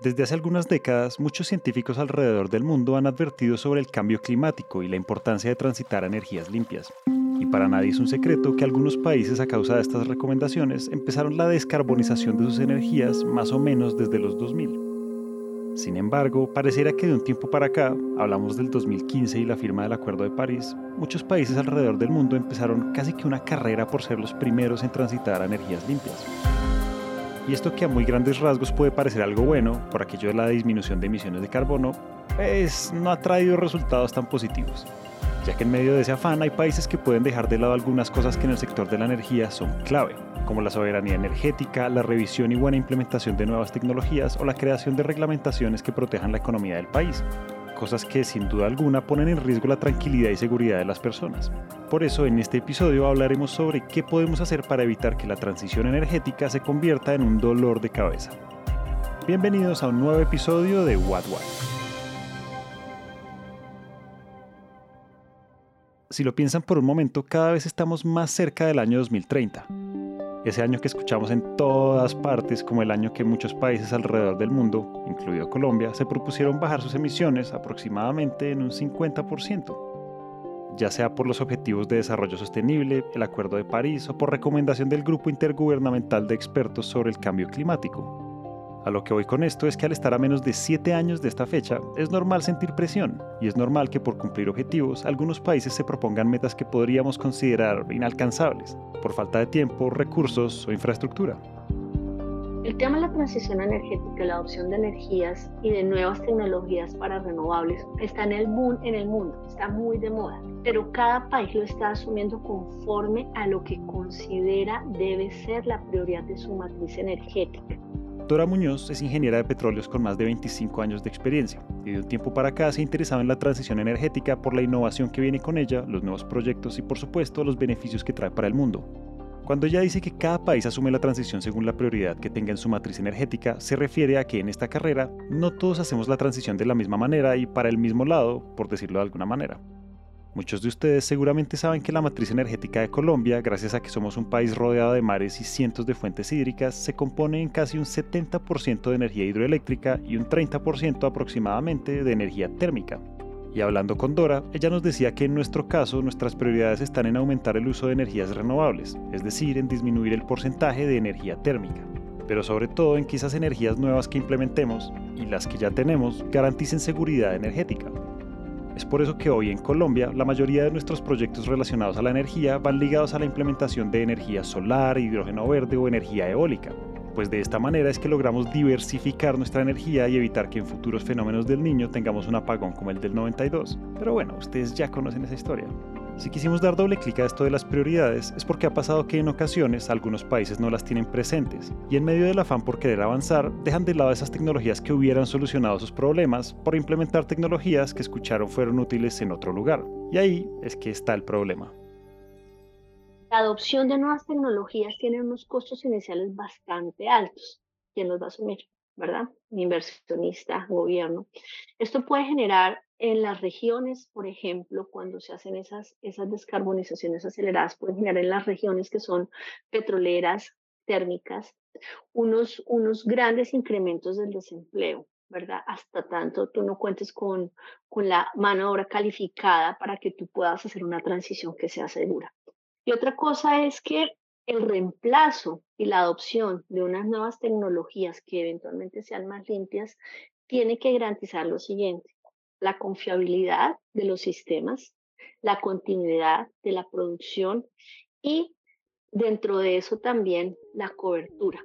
Desde hace algunas décadas, muchos científicos alrededor del mundo han advertido sobre el cambio climático y la importancia de transitar a energías limpias. Y para nadie es un secreto que algunos países a causa de estas recomendaciones empezaron la descarbonización de sus energías más o menos desde los 2000. Sin embargo, pareciera que de un tiempo para acá, hablamos del 2015 y la firma del Acuerdo de París, muchos países alrededor del mundo empezaron casi que una carrera por ser los primeros en transitar a energías limpias. Y esto que a muy grandes rasgos puede parecer algo bueno, por aquello de la disminución de emisiones de carbono, pues no ha traído resultados tan positivos, ya que en medio de ese afán hay países que pueden dejar de lado algunas cosas que en el sector de la energía son clave, como la soberanía energética, la revisión y buena implementación de nuevas tecnologías o la creación de reglamentaciones que protejan la economía del país cosas que sin duda alguna ponen en riesgo la tranquilidad y seguridad de las personas. Por eso en este episodio hablaremos sobre qué podemos hacer para evitar que la transición energética se convierta en un dolor de cabeza. Bienvenidos a un nuevo episodio de What What. Si lo piensan por un momento, cada vez estamos más cerca del año 2030 ese año que escuchamos en todas partes como el año que muchos países alrededor del mundo, incluido Colombia, se propusieron bajar sus emisiones aproximadamente en un 50%, ya sea por los Objetivos de Desarrollo Sostenible, el Acuerdo de París o por recomendación del Grupo Intergubernamental de Expertos sobre el Cambio Climático. A lo que voy con esto es que al estar a menos de 7 años de esta fecha, es normal sentir presión, y es normal que por cumplir objetivos, algunos países se propongan metas que podríamos considerar inalcanzables, por falta de tiempo, recursos o infraestructura. El tema de la transición energética, la adopción de energías y de nuevas tecnologías para renovables está en el boom en el mundo, está muy de moda, pero cada país lo está asumiendo conforme a lo que considera debe ser la prioridad de su matriz energética. Dora Muñoz es ingeniera de petróleos con más de 25 años de experiencia y de un tiempo para acá se ha interesado en la transición energética por la innovación que viene con ella, los nuevos proyectos y por supuesto los beneficios que trae para el mundo. Cuando ella dice que cada país asume la transición según la prioridad que tenga en su matriz energética, se refiere a que en esta carrera no todos hacemos la transición de la misma manera y para el mismo lado, por decirlo de alguna manera. Muchos de ustedes seguramente saben que la matriz energética de Colombia, gracias a que somos un país rodeado de mares y cientos de fuentes hídricas, se compone en casi un 70% de energía hidroeléctrica y un 30% aproximadamente de energía térmica. Y hablando con Dora, ella nos decía que en nuestro caso nuestras prioridades están en aumentar el uso de energías renovables, es decir, en disminuir el porcentaje de energía térmica pero sobre todo en que esas energías nuevas que implementemos y las que ya tenemos garanticen seguridad energética. Es por eso que hoy en Colombia la mayoría de nuestros proyectos relacionados a la energía van ligados a la implementación de energía solar, hidrógeno verde o energía eólica, pues de esta manera es que logramos diversificar nuestra energía y evitar que en futuros fenómenos del niño tengamos un apagón como el del 92. Pero bueno, ustedes ya conocen esa historia. Si quisimos dar doble clic a esto de las prioridades es porque ha pasado que en ocasiones algunos países no las tienen presentes y en medio del afán por querer avanzar dejan de lado esas tecnologías que hubieran solucionado sus problemas por implementar tecnologías que escucharon fueron útiles en otro lugar. Y ahí es que está el problema. La adopción de nuevas tecnologías tiene unos costos iniciales bastante altos. ¿Quién los va a asumir? ¿Verdad? Inversionista, gobierno. Esto puede generar en las regiones, por ejemplo, cuando se hacen esas, esas descarbonizaciones aceleradas, pueden generar en las regiones que son petroleras, térmicas, unos, unos grandes incrementos del desempleo, ¿verdad? Hasta tanto tú no cuentes con, con la mano de obra calificada para que tú puedas hacer una transición que sea segura. Y otra cosa es que el reemplazo y la adopción de unas nuevas tecnologías que eventualmente sean más limpias tiene que garantizar lo siguiente la confiabilidad de los sistemas, la continuidad de la producción y dentro de eso también la cobertura.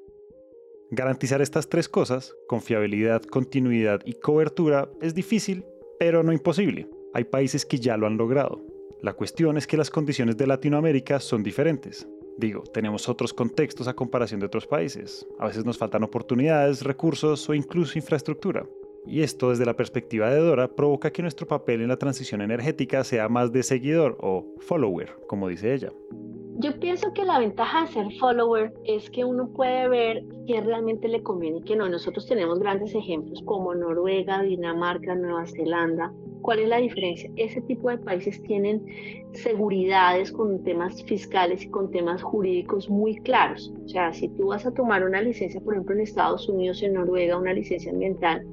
Garantizar estas tres cosas, confiabilidad, continuidad y cobertura, es difícil, pero no imposible. Hay países que ya lo han logrado. La cuestión es que las condiciones de Latinoamérica son diferentes. Digo, tenemos otros contextos a comparación de otros países. A veces nos faltan oportunidades, recursos o incluso infraestructura. Y esto desde la perspectiva de Dora provoca que nuestro papel en la transición energética sea más de seguidor o follower, como dice ella. Yo pienso que la ventaja de ser follower es que uno puede ver qué realmente le conviene y qué no. Nosotros tenemos grandes ejemplos como Noruega, Dinamarca, Nueva Zelanda, ¿Cuál es la diferencia? Ese tipo de países tienen seguridades con temas fiscales y con temas jurídicos muy claros. O sea, si tú vas a tomar una licencia, por ejemplo, en Estados Unidos, en Noruega, una licencia ambiental,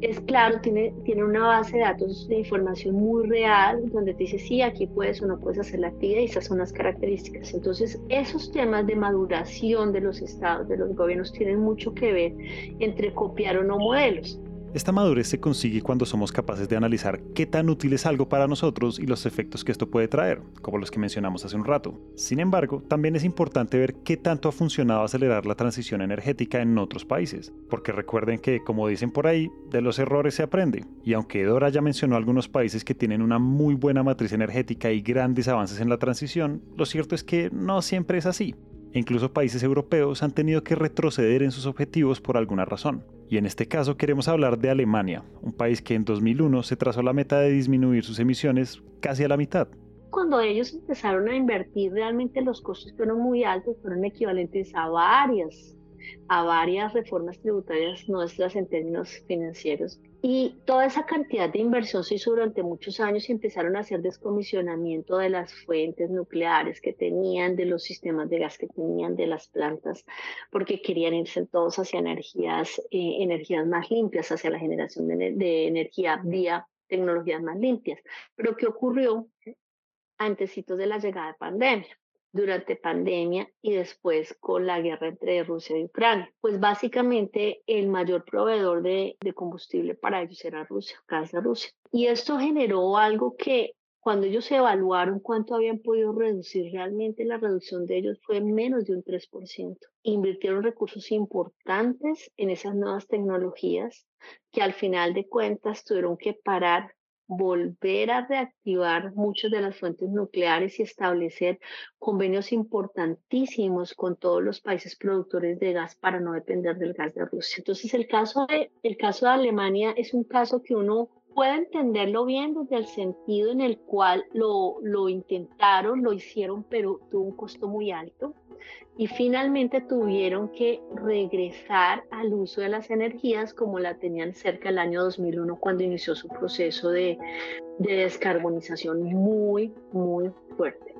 es claro, tiene, tiene una base de datos de información muy real donde te dice, sí, aquí puedes o no puedes hacer la actividad y esas son las características. Entonces, esos temas de maduración de los estados, de los gobiernos, tienen mucho que ver entre copiar o no modelos. Esta madurez se consigue cuando somos capaces de analizar qué tan útil es algo para nosotros y los efectos que esto puede traer, como los que mencionamos hace un rato. Sin embargo, también es importante ver qué tanto ha funcionado acelerar la transición energética en otros países, porque recuerden que, como dicen por ahí, de los errores se aprende. Y aunque Dora ya mencionó algunos países que tienen una muy buena matriz energética y grandes avances en la transición, lo cierto es que no siempre es así. Incluso países europeos han tenido que retroceder en sus objetivos por alguna razón. Y en este caso queremos hablar de Alemania, un país que en 2001 se trazó la meta de disminuir sus emisiones casi a la mitad. Cuando ellos empezaron a invertir, realmente los costos fueron muy altos, fueron equivalentes a varias a varias reformas tributarias nuestras en términos financieros. Y toda esa cantidad de inversión se hizo durante muchos años y empezaron a hacer descomisionamiento de las fuentes nucleares que tenían, de los sistemas de gas que tenían, de las plantas, porque querían irse todos hacia energías, eh, energías más limpias, hacia la generación de, energía vía tecnologías más limpias. Pero ¿qué ocurrió? Antecitos de la llegada de pandemia durante pandemia y después con la guerra entre Rusia y Ucrania. Pues básicamente el mayor proveedor de, combustible para ellos era Rusia, gas de Rusia. Y esto generó algo que cuando ellos evaluaron cuánto habían podido reducir, realmente la reducción de ellos fue menos de un 3%. Invirtieron recursos importantes en esas nuevas tecnologías que al final de cuentas tuvieron que parar volver a reactivar muchas de las fuentes nucleares y establecer convenios importantísimos con todos los países productores de gas para no depender del gas de Rusia. Entonces, el caso de, el caso de Alemania es un caso que uno puede entenderlo bien desde el sentido en el cual lo, lo intentaron, lo hicieron, pero tuvo un costo muy alto y finalmente tuvieron que regresar al uso de las energías como la tenían cerca del año 2001 cuando inició su proceso de, de descarbonización muy, muy fuerte.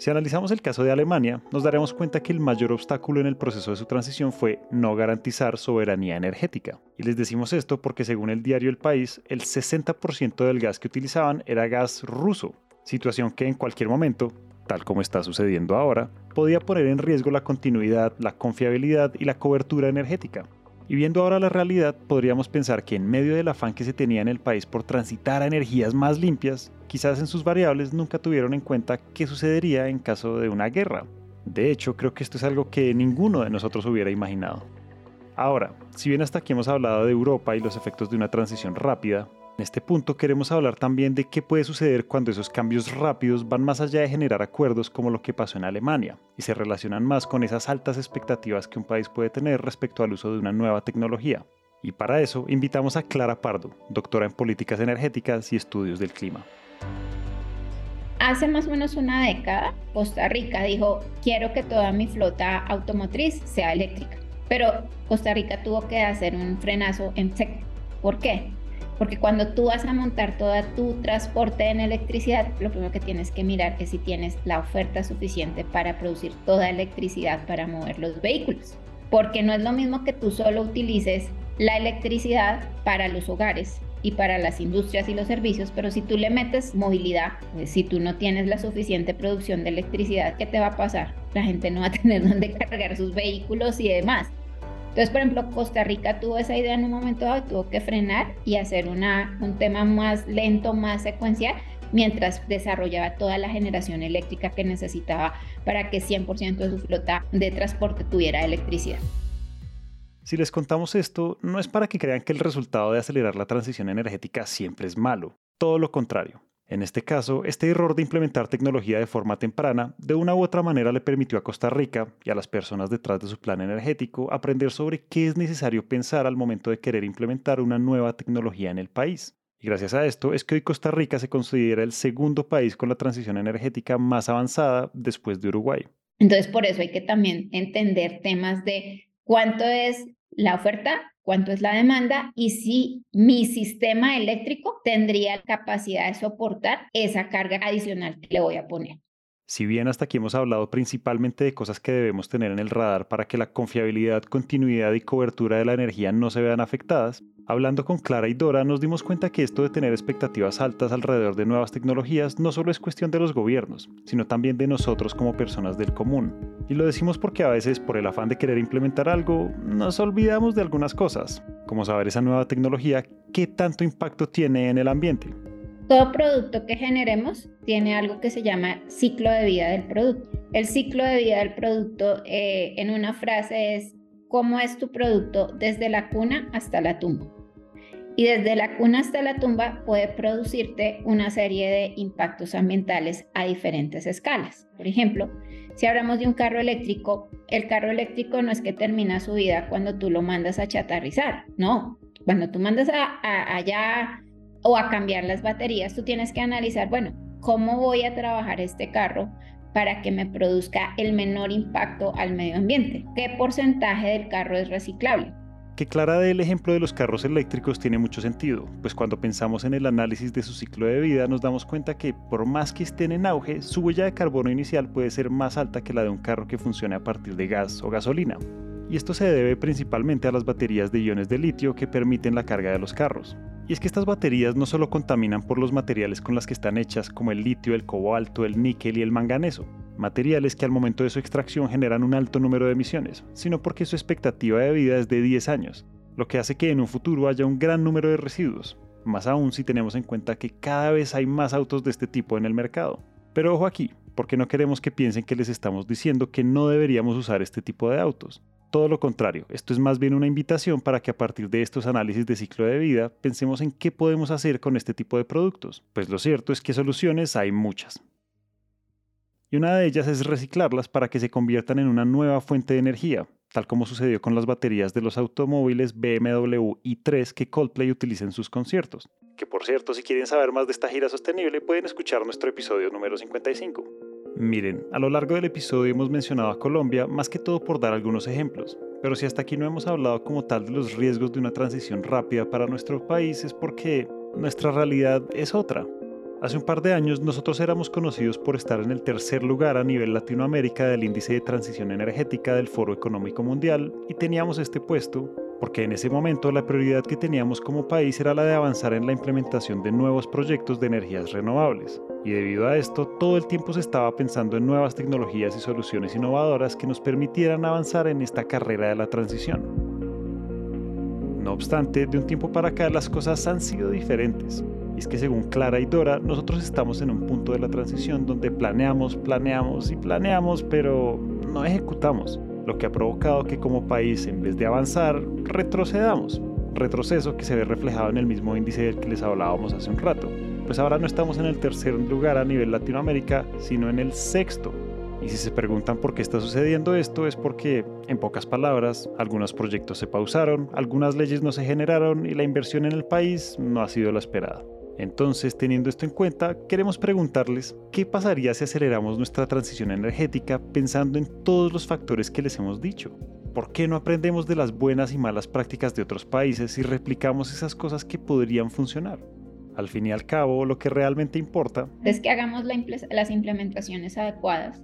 Si analizamos el caso de Alemania, nos daremos cuenta que el mayor obstáculo en el proceso de su transición fue no garantizar soberanía energética. Y les decimos esto porque según el diario El País, el 60% del gas que utilizaban era gas ruso, situación que en cualquier momento tal como está sucediendo ahora, podía poner en riesgo la continuidad, la confiabilidad y la cobertura energética. Y viendo ahora la realidad, podríamos pensar que en medio del afán que se tenía en el país por transitar a energías más limpias, quizás en sus variables nunca tuvieron en cuenta qué sucedería en caso de una guerra. De hecho, creo que esto es algo que ninguno de nosotros hubiera imaginado. Ahora, si bien hasta aquí hemos hablado de Europa y los efectos de una transición rápida, en este punto queremos hablar también de qué puede suceder cuando esos cambios rápidos van más allá de generar acuerdos como lo que pasó en Alemania y se relacionan más con esas altas expectativas que un país puede tener respecto al uso de una nueva tecnología. Y para eso invitamos a Clara Pardo, doctora en políticas energéticas y estudios del clima. Hace más o menos una década, Costa Rica dijo, quiero que toda mi flota automotriz sea eléctrica. Pero Costa Rica tuvo que hacer un frenazo en seco. ¿Por qué? Porque cuando tú vas a montar todo tu transporte en electricidad, lo primero que tienes que mirar es si tienes la oferta suficiente para producir toda electricidad para mover los vehículos. Porque no es lo mismo que tú solo utilices la electricidad para los hogares y para las industrias y los servicios, pero si tú le metes movilidad, pues, si tú no tienes la suficiente producción de electricidad, ¿qué te va a pasar? La gente no va a tener dónde cargar sus vehículos y demás. Entonces, por ejemplo, Costa Rica tuvo esa idea en un momento dado, tuvo que frenar y hacer un tema más lento, más secuencial, mientras desarrollaba toda la generación eléctrica que necesitaba para que 100% de su flota de transporte tuviera electricidad. Si les contamos esto, no es para que crean que el resultado de acelerar la transición energética siempre es malo, todo lo contrario. En este caso, este error de implementar tecnología de forma temprana de una u otra manera le permitió a Costa Rica y a las personas detrás de su plan energético aprender sobre qué es necesario pensar al momento de querer implementar una nueva tecnología en el país. Y gracias a esto es que hoy Costa Rica se considera el segundo país con la transición energética más avanzada después de Uruguay. Entonces, por eso hay que también entender temas de cuánto es la oferta, cuánto es la demanda y si mi sistema eléctrico tendría capacidad de soportar esa carga adicional que le voy a poner. Si bien hasta aquí hemos hablado principalmente de cosas que debemos tener en el radar para que la confiabilidad, continuidad y cobertura de la energía no se vean afectadas, hablando con Clara y Dora nos dimos cuenta que esto de tener expectativas altas alrededor de nuevas tecnologías no solo es cuestión de los gobiernos, sino también de nosotros como personas del común. Y lo decimos porque a veces por el afán de querer implementar algo, nos olvidamos de algunas cosas, como saber esa nueva tecnología qué tanto impacto tiene en el ambiente todo producto que generemos tiene algo que se llama ciclo de vida del producto. El ciclo de vida del producto eh, en una frase es cómo es tu producto desde la cuna hasta la tumba. Y desde la cuna hasta la tumba puede producirte una serie de impactos ambientales a diferentes escalas. Por ejemplo, si hablamos de un carro eléctrico, el carro eléctrico no es que termina su vida cuando tú lo mandas a chatarrizar, no. Cuando tú mandas a allá o a cambiar las baterías, tú tienes que analizar, bueno, ¿cómo voy a trabajar este carro para que me produzca el menor impacto al medio ambiente? ¿Qué porcentaje del carro es reciclable? Que Clara del ejemplo de los carros eléctricos tiene mucho sentido, pues cuando pensamos en el análisis de su ciclo de vida nos damos cuenta que por más que estén en auge, su huella de carbono inicial puede ser más alta que la de un carro que funcione a partir de gas o gasolina. Y esto se debe principalmente a las baterías de iones de litio que permiten la carga de los carros. Y es que estas baterías no solo contaminan por los materiales con las que están hechas, como el litio, el cobalto, el níquel y el manganeso, materiales que al momento de su extracción generan un alto número de emisiones, sino porque su expectativa de vida es de 10 años, lo que hace que en un futuro haya un gran número de residuos, más aún si tenemos en cuenta que cada vez hay más autos de este tipo en el mercado. Pero ojo aquí, porque no queremos que piensen que les estamos diciendo que no deberíamos usar este tipo de autos. Todo lo contrario, esto es más bien una invitación para que a partir de estos análisis de ciclo de vida pensemos en qué podemos hacer con este tipo de productos, pues lo cierto es que soluciones hay muchas. Y una de ellas es reciclarlas para que se conviertan en una nueva fuente de energía, tal como sucedió con las baterías de los automóviles BMW i3 que Coldplay utiliza en sus conciertos. Que por cierto, si quieren saber más de esta gira sostenible, pueden escuchar nuestro episodio número 55. Miren, a lo largo del episodio hemos mencionado a Colombia más que todo por dar algunos ejemplos, pero si hasta aquí no hemos hablado como tal de los riesgos de una transición rápida para nuestro país es porque nuestra realidad es otra. Hace un par de años nosotros éramos conocidos por estar en el tercer lugar a nivel Latinoamérica del índice de transición energética del Foro Económico Mundial y teníamos este puesto porque en ese momento la prioridad que teníamos como país era la de avanzar en la implementación de nuevos proyectos de energías renovables. Y debido a esto, todo el tiempo se estaba pensando en nuevas tecnologías y soluciones innovadoras que nos permitieran avanzar en esta carrera de la transición. No obstante, de un tiempo para acá las cosas han sido diferentes. Y es que según Clara y Dora, nosotros estamos en un punto de la transición donde planeamos, planeamos y planeamos, pero no ejecutamos lo que ha provocado que como país, en vez de avanzar, retrocedamos. Retroceso que se ve reflejado en el mismo índice del que les hablábamos hace un rato. Pues ahora no estamos en el tercer lugar a nivel Latinoamérica, sino en el sexto. Y si se preguntan por qué está sucediendo esto, es porque, en pocas palabras, algunos proyectos se pausaron, algunas leyes no se generaron y la inversión en el país no ha sido la esperada. Entonces, teniendo esto en cuenta, queremos preguntarles qué pasaría si aceleramos nuestra transición energética pensando en todos los factores que les hemos dicho. ¿Por qué no aprendemos de las buenas y malas prácticas de otros países y replicamos esas cosas que podrían funcionar? Al fin y al cabo, lo que realmente importa es que hagamos las implementaciones adecuadas,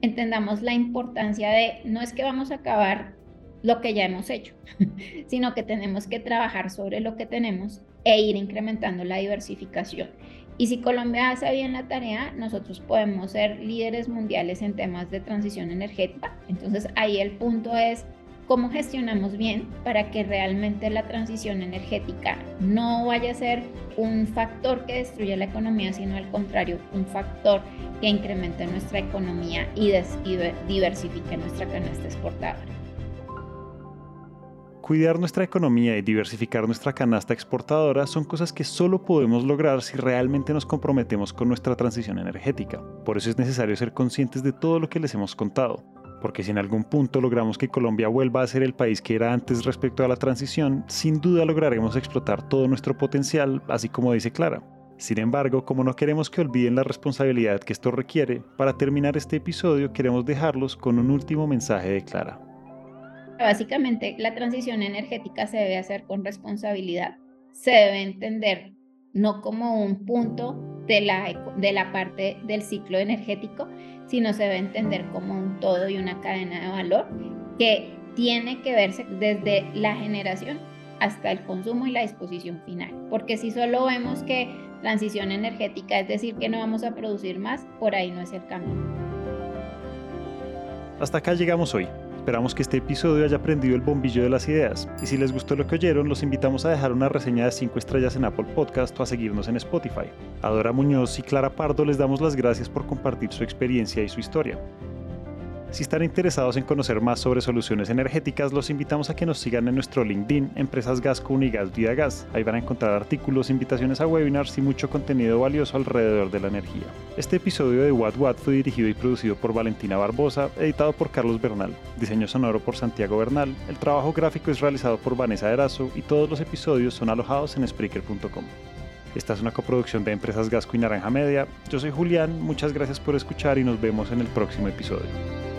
entendamos la importancia de no es que vamos a acabar lo que ya hemos hecho, sino que tenemos que trabajar sobre lo que tenemos e ir incrementando la diversificación. Y si Colombia hace bien la tarea, nosotros podemos ser líderes mundiales en temas de transición energética. Entonces ahí el punto es cómo gestionamos bien para que realmente la transición energética no vaya a ser un factor que destruya la economía, sino al contrario, un factor que incremente nuestra economía y, diversifique nuestra canasta exportadora. Cuidar nuestra economía y diversificar nuestra canasta exportadora son cosas que solo podemos lograr si realmente nos comprometemos con nuestra transición energética. Por eso es necesario ser conscientes de todo lo que les hemos contado. Porque si en algún punto logramos que Colombia vuelva a ser el país que era antes respecto a la transición, sin duda lograremos explotar todo nuestro potencial, así como dice Clara. Sin embargo, como no queremos que olviden la responsabilidad que esto requiere, para terminar este episodio queremos dejarlos con un último mensaje de Clara Básicamente, la transición energética se debe hacer con responsabilidad. Se debe entender no como un punto de la, de la parte del ciclo energético, sino se debe entender como un todo y una cadena de valor que tiene que verse desde la generación hasta el consumo y la disposición final. Porque si solo vemos que transición energética es decir que no vamos a producir más, por ahí no es el camino. Hasta acá llegamos hoy. Esperamos que este episodio haya prendido el bombillo de las ideas. Y si les gustó lo que oyeron, los invitamos a dejar una reseña de 5 estrellas en Apple Podcast o a seguirnos en Spotify. A Dora Muñoz y Clara Pardo les damos las gracias por compartir su experiencia y su historia. Si están interesados en conocer más sobre soluciones energéticas, los invitamos a que nos sigan en nuestro LinkedIn, Empresas Gasco Unigas Vida Gas. Ahí van a encontrar artículos, invitaciones a webinars y mucho contenido valioso alrededor de la energía. Este episodio de What What fue dirigido y producido por Valentina Barbosa, editado por Carlos Bernal, diseño sonoro por Santiago Bernal, el trabajo gráfico es realizado por Vanessa Erazo y todos los episodios son alojados en Spreaker.com. Esta es una coproducción de Empresas Gasco y Naranja Media. Yo soy Julián, muchas gracias por escuchar y nos vemos en el próximo episodio.